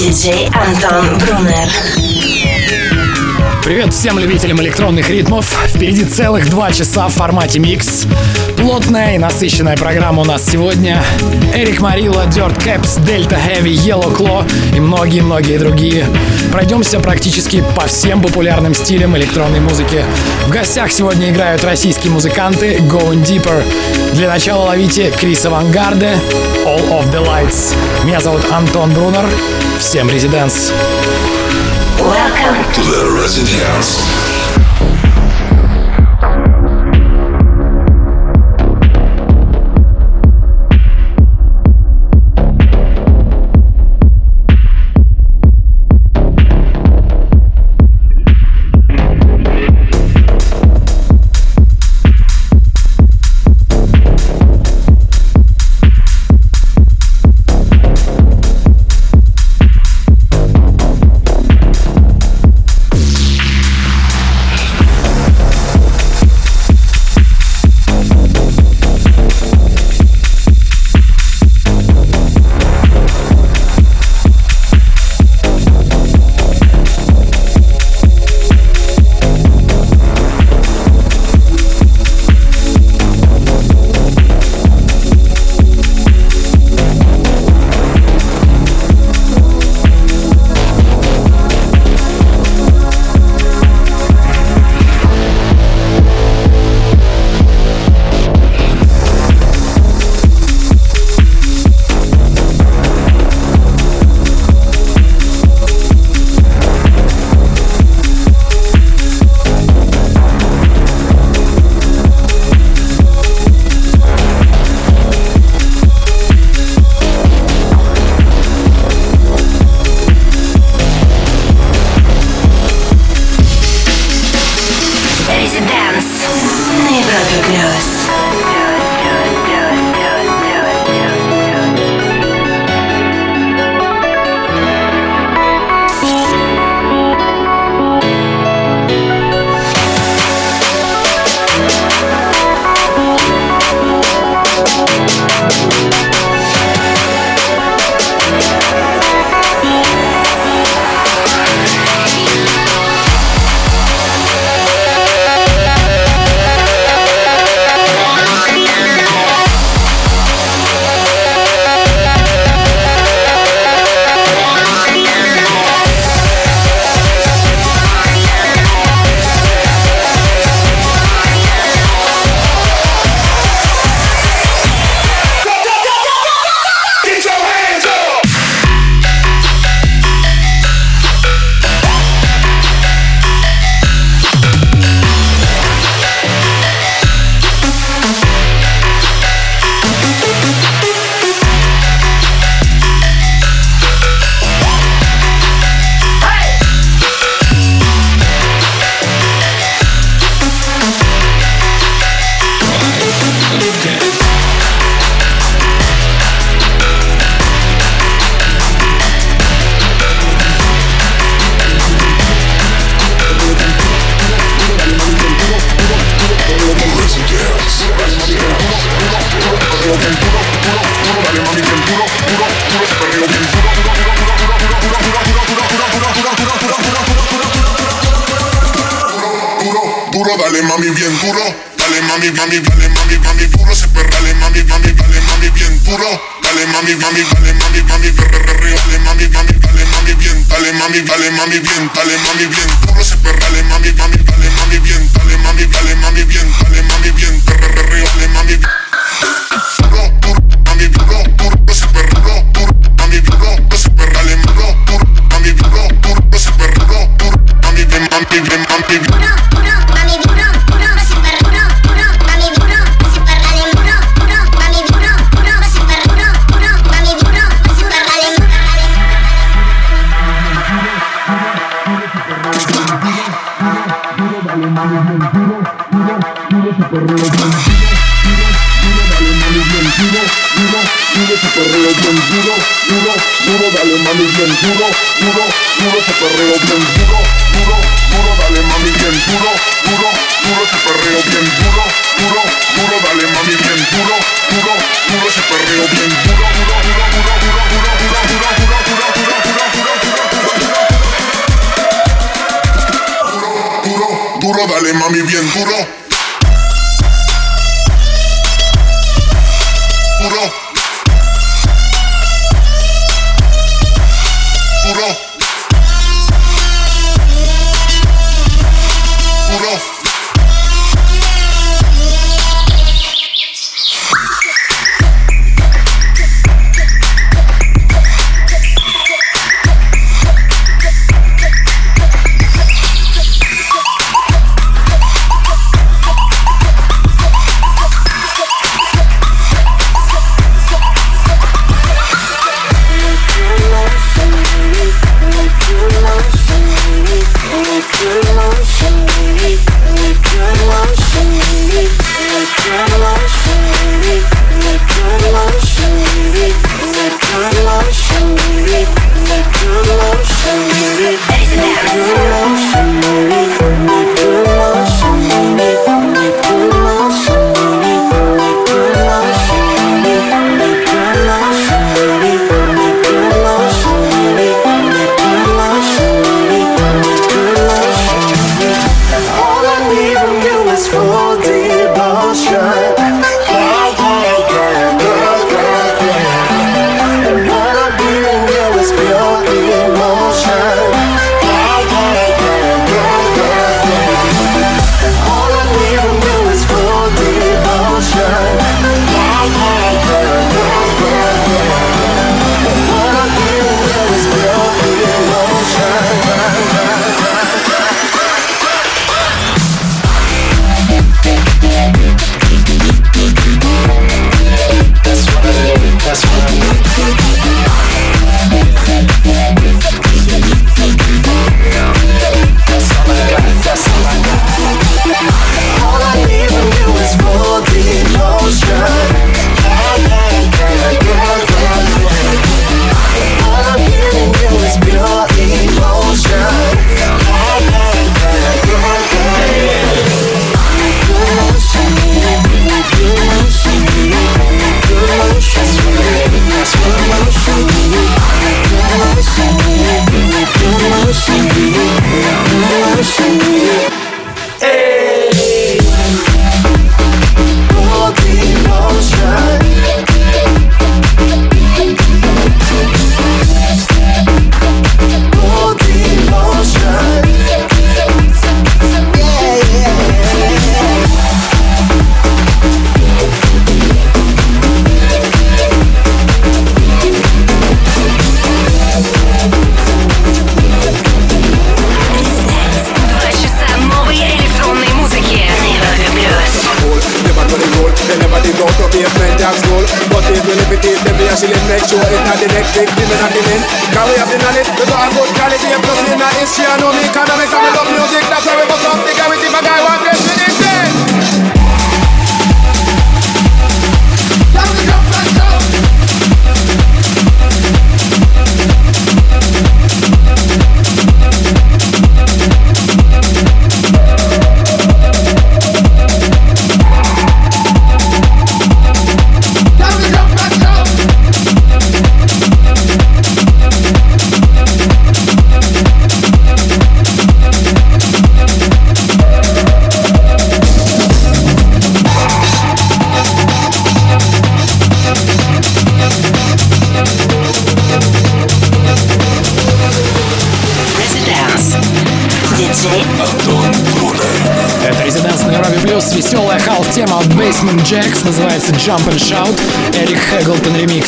Welcome Диджей Антон Брунер. Привет всем любителям электронных ритмов. Впереди целых два часа в формате микс. Плотная и насыщенная программа у нас сегодня. Эрик Марилла, Dirt Caps, Delta Heavy, Yellow Claw и многие-многие другие. Пройдемся практически по всем популярным стилям электронной музыки. В гостях сегодня играют российские музыканты Going Deeper. Для начала ловите Крис Авангарде, All of the Lights. Меня зовут Антон Брунер. Всем резиденс. Welcome. to the Residence. Residence. Jump and Shout, Эрик Хэглтон ремикс.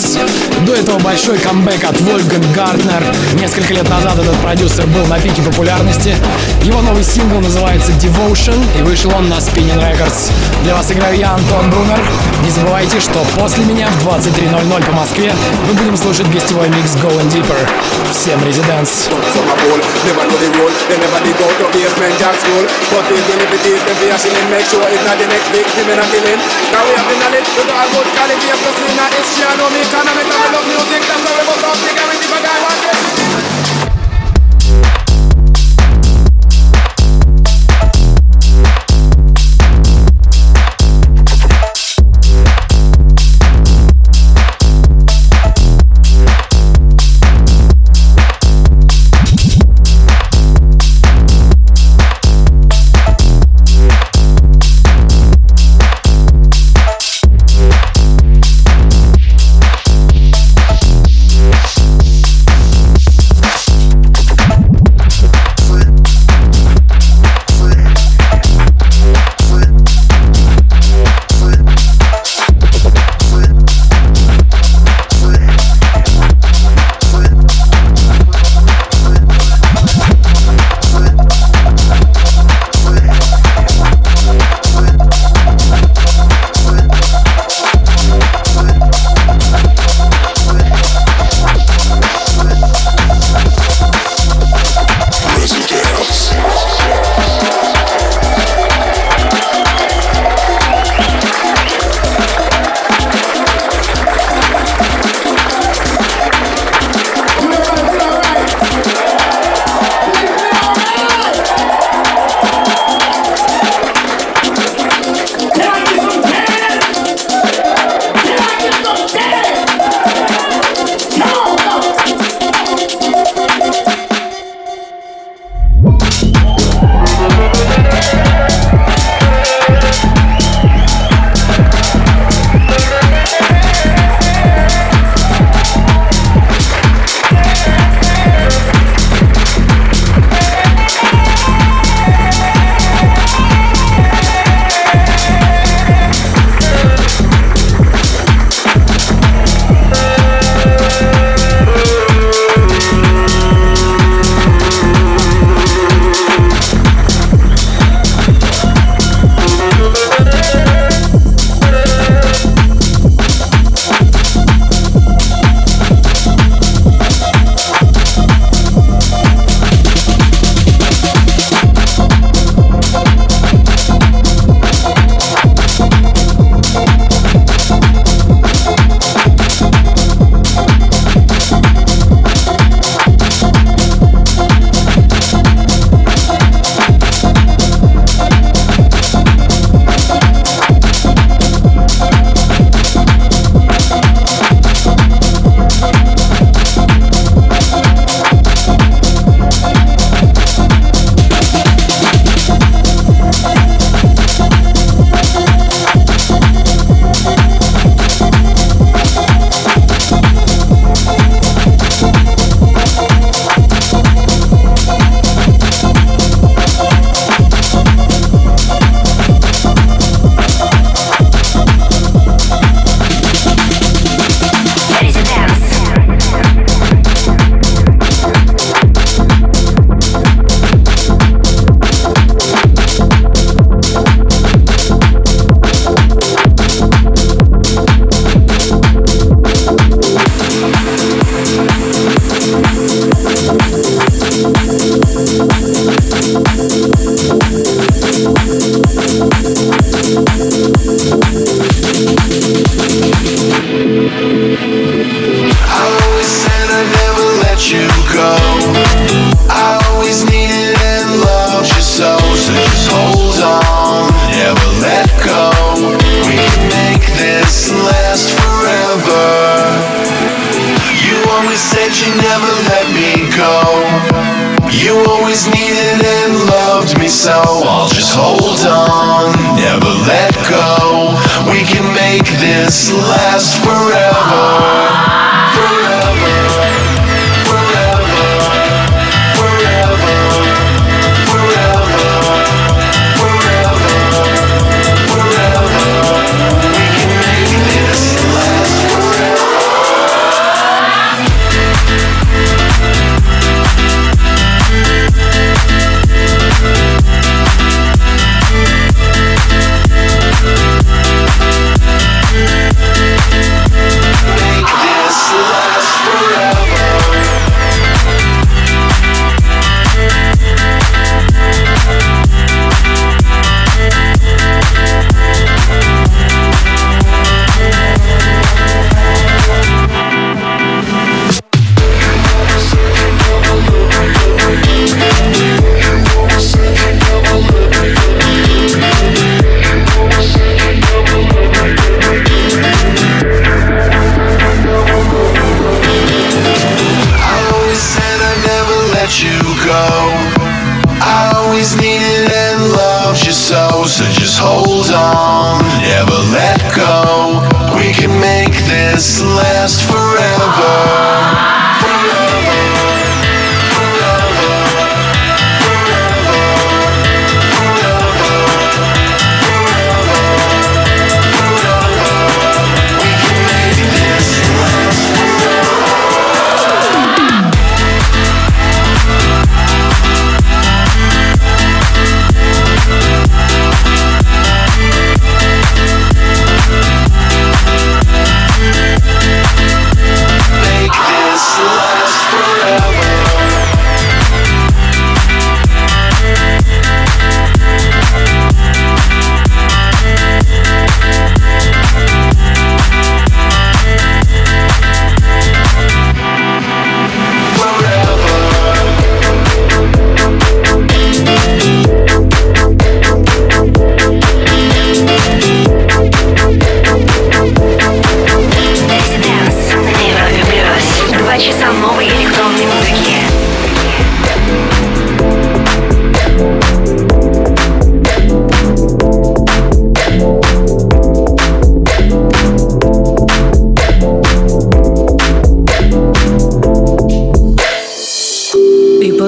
Этого большой камбэк от Вольфганг Гартнер. Несколько лет назад этот продюсер был на пике популярности. Его новый сингл называется Devotion и вышел он на Spinning Records. Для вас играю я, Антон Брунер. Не забывайте, что после меня в 23.00 по Москве мы будем слушать гостевой микс Going Deeper. Всем резиденс. A make a. Now we have the knowledge, we got a good quality, a plus in our history, I know me economic, and we love music, protecta sobre vos ópticamente pagada. Thank you. You always needed and loved me so. I'll just hold on, never let go. We can make this last forever. so just hold on, never let go. We can make this last forever. Forever.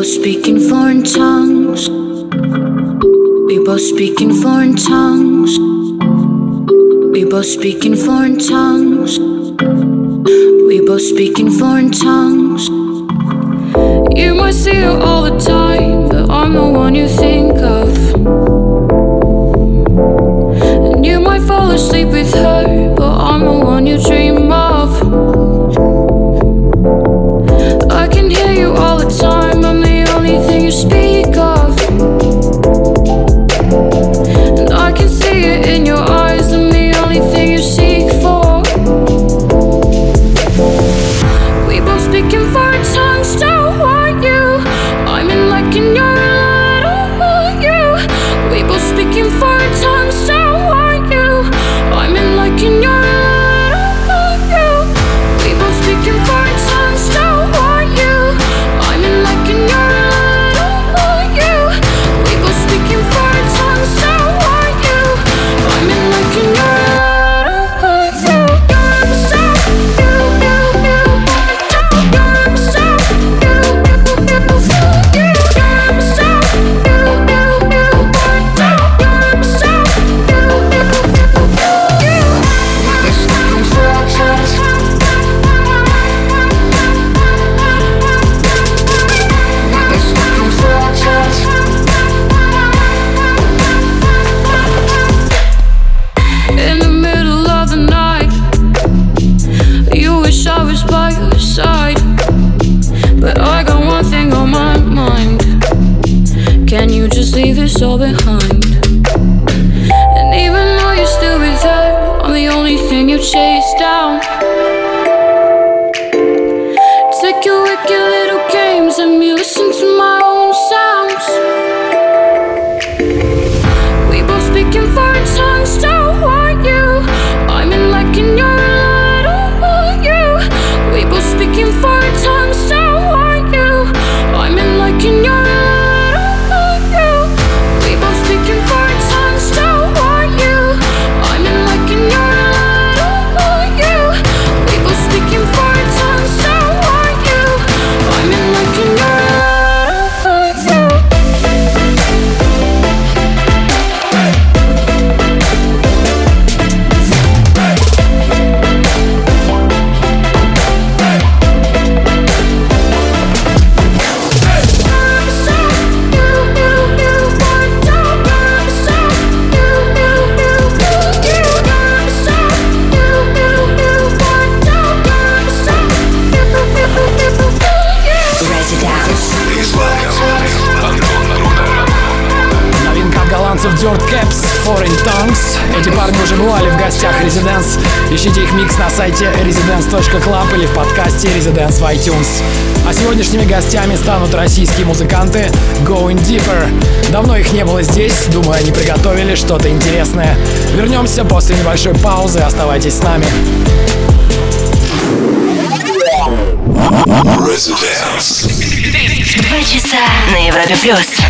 both speak in foreign tongues. We both speak in foreign tongues. We both speak in foreign tongues. We both speak in foreign tongues. You might see her all the time, but I'm the one you think of. And you might fall asleep with her, but I'm the one you dream of. speak. House of Dirt Caps, Foreign Tongues. Эти парни уже бывали в гостях Residence. Ищите их микс на сайте residence.club или в подкасте Residence в iTunes. А сегодняшними гостями станут российские музыканты Going Deeper. Давно их не было здесь, думаю, они приготовили что-то интересное. Вернемся после небольшой паузы, оставайтесь с нами. Residence. Два часа на Европе плюс.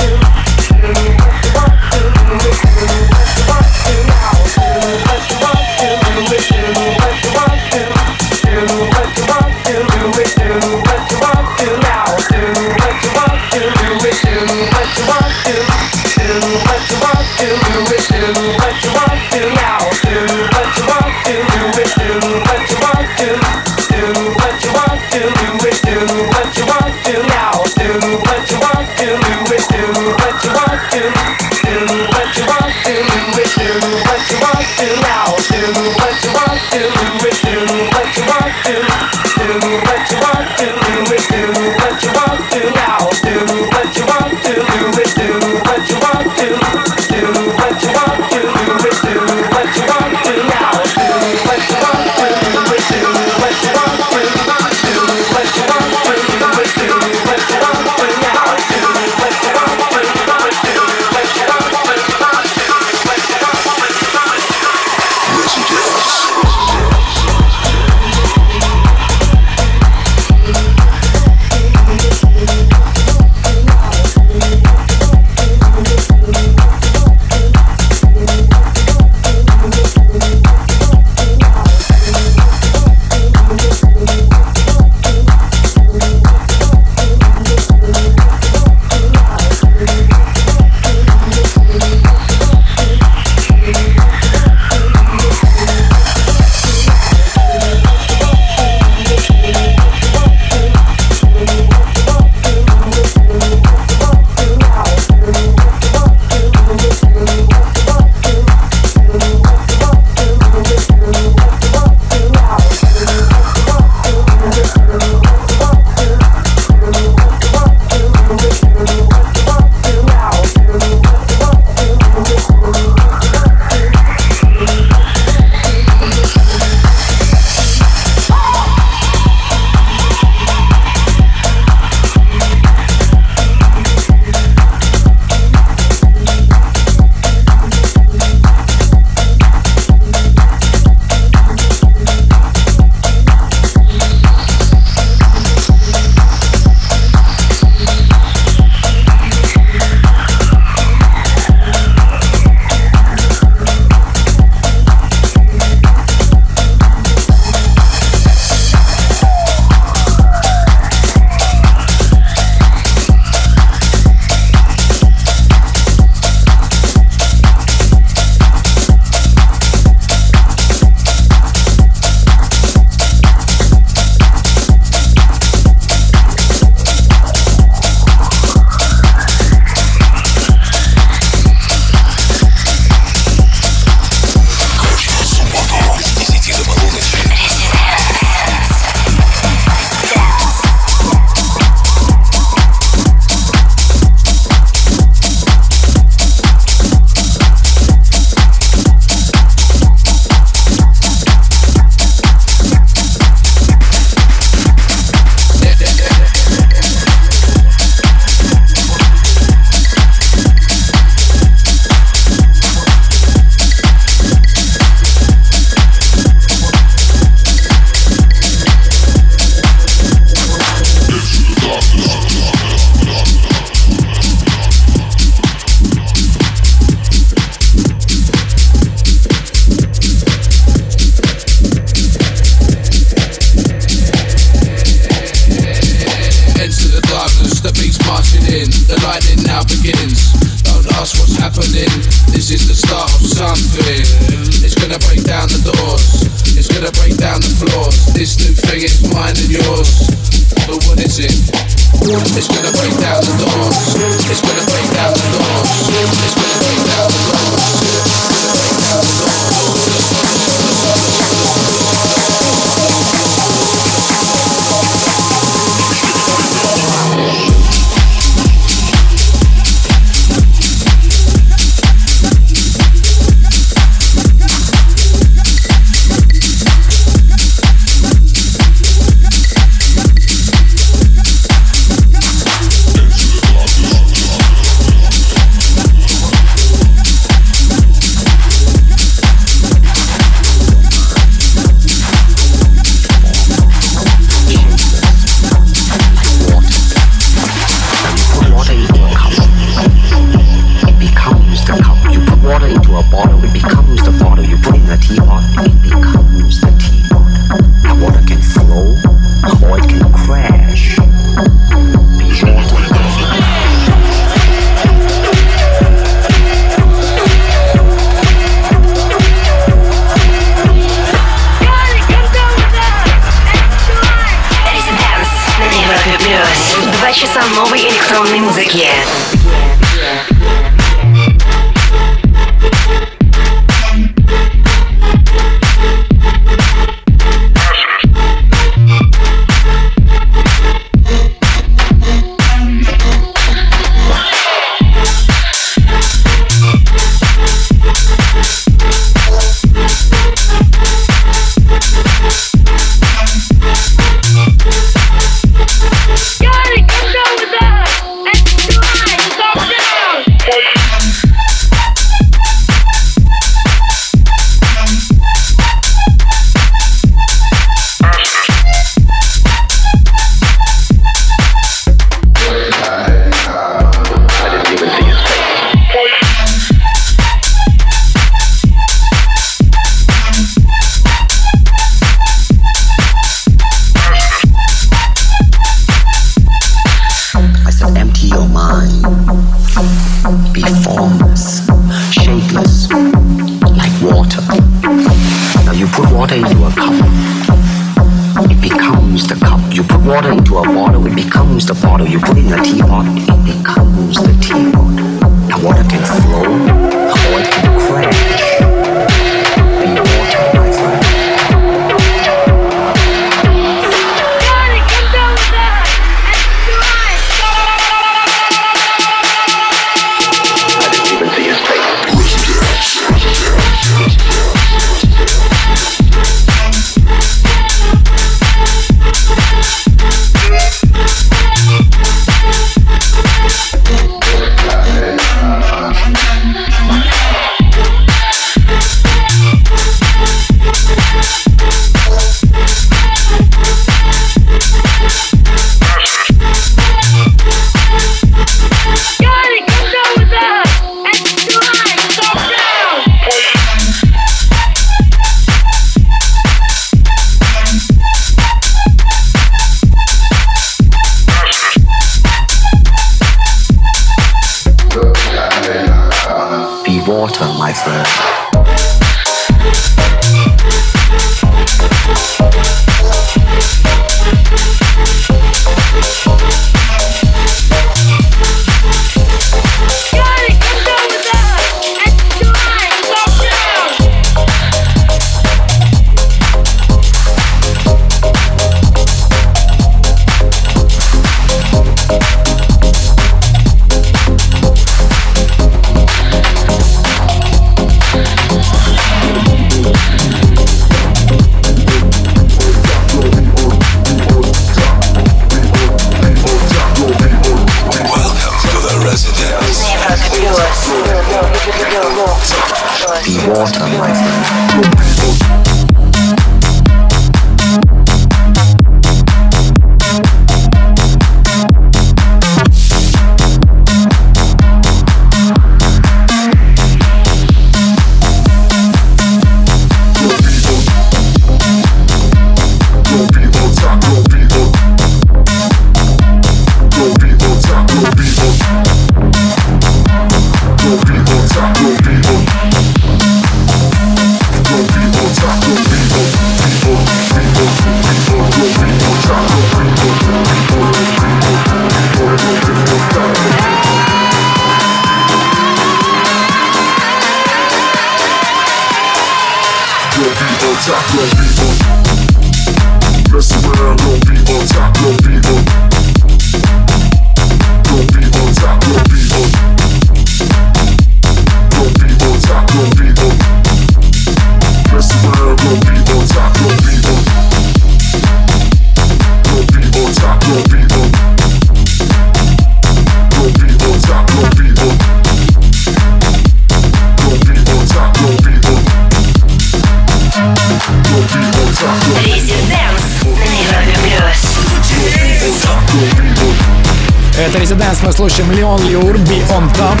Сейчас мы слушаем Леон Лиур «Be On Top».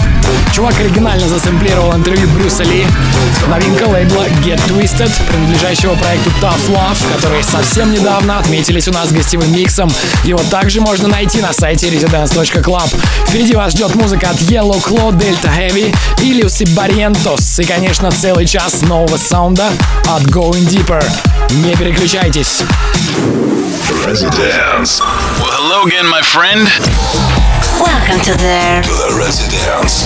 Чувак оригинально засэмплировал интервью Брюса Ли. Новинка лейбла Get Twisted, принадлежащего проекту Tough Love, который совсем недавно отметились у нас гостевым миксом. Его также можно найти на сайте residence.club. Впереди вас ждет музыка от Yellow Claw, Delta Heavy и Lucy Barrientos. И, конечно, целый час нового саунда от Going Deeper. Не переключайтесь. Residence. Well, hello again, my friend. Welcome to the to the residence.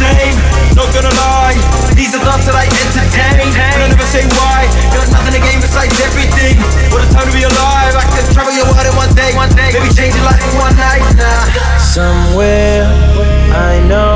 same. Not gonna lie, these are thoughts that I entertain. And I never say why. Got nothing to gain besides everything. What a time to be alive. I could travel your world in one day. One day. Maybe change your life in one night. Nah. Somewhere I know.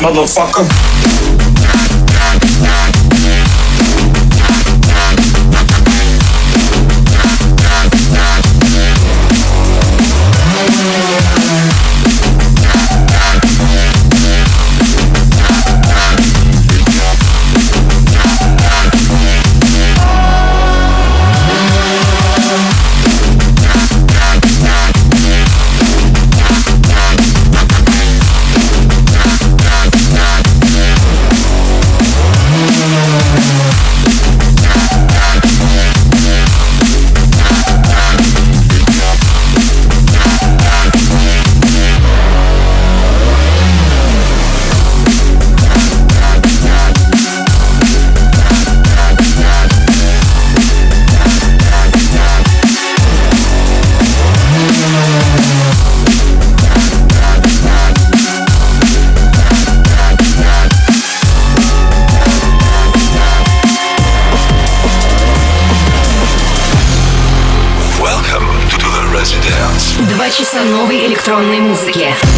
Motherfucker. Электронной музыки.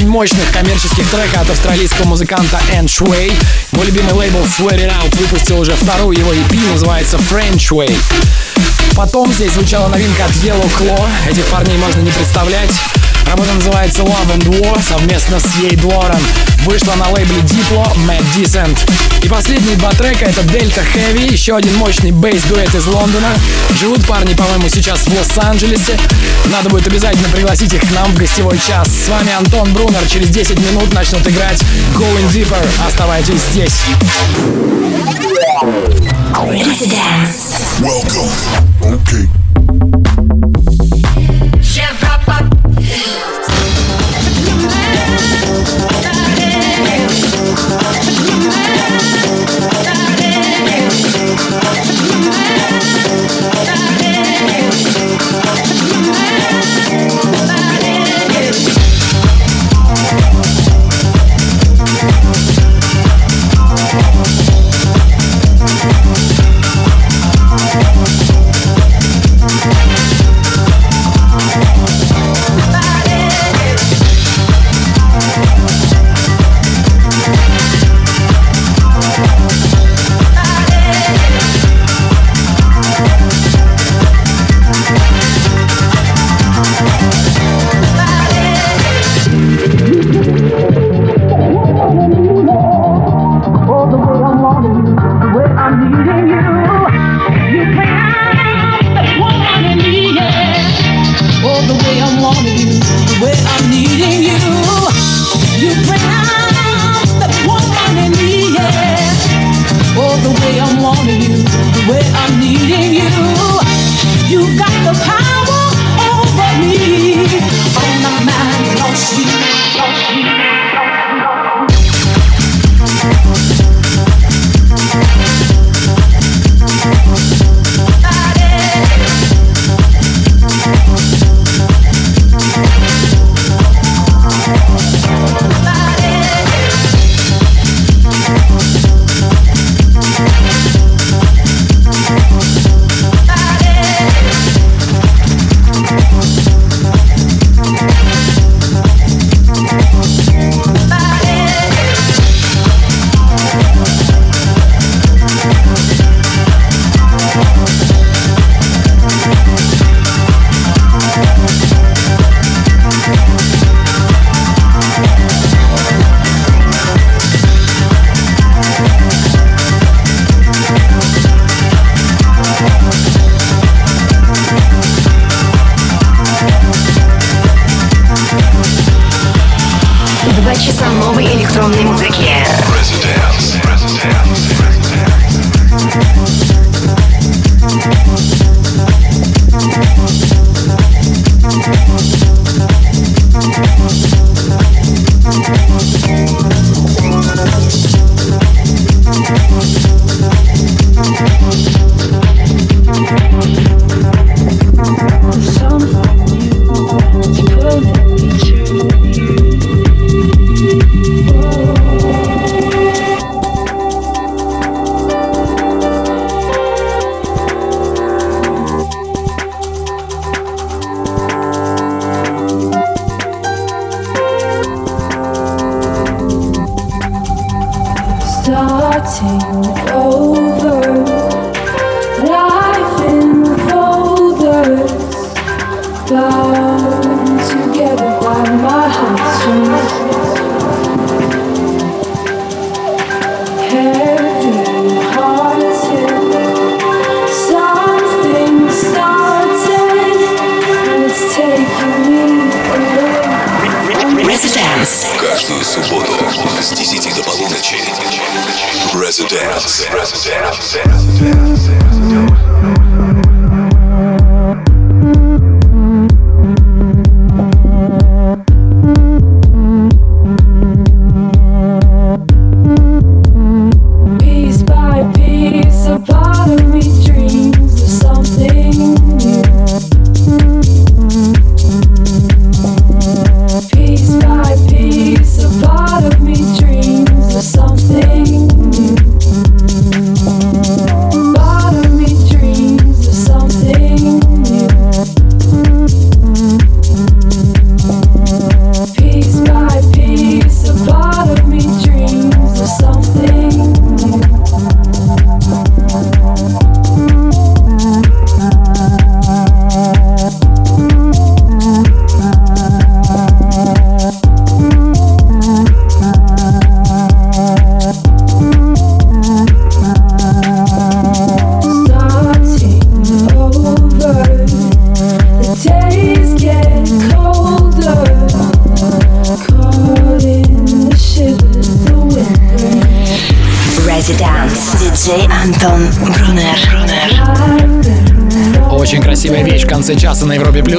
Очень мощных коммерческих трека от австралийского музыканта Энн Шуэй. Мой любимый лейбл Sweat It Out выпустил уже вторую его EP, называется French Way. Потом здесь звучала новинка от Yellow Claw. Этих парней можно не представлять. Работа называется Love and War совместно с Ей Дворан. Вышла на лейбле Diplo Mad Decent. И последние два трека это Delta Heavy, еще один мощный бейс-дуэт из Лондона. Живут парни, по-моему, сейчас в Лос-Анджелесе. Надо будет обязательно пригласить их к нам в гостевой час. С вами Антон Брунер. Через 10 минут начнут играть Going Deeper. Оставайтесь здесь. Residence. Welcome. Okay. Look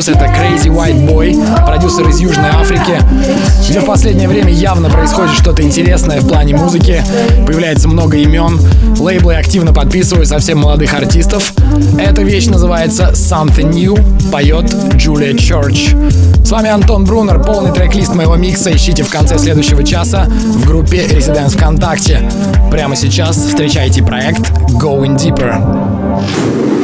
Плюс. Это Crazy White Boy, продюсер из Южной Африки, где в последнее время явно происходит что-то интересное в плане музыки. Появляется много имен, лейблы активно подписывают совсем молодых артистов. Эта вещь называется Something New, поет Джулия Чорч. С вами Антон Брунер, полный трек-лист моего микса ищите в конце следующего часа в группе Residence ВКонтакте. Прямо сейчас встречайте проект Going Deeper.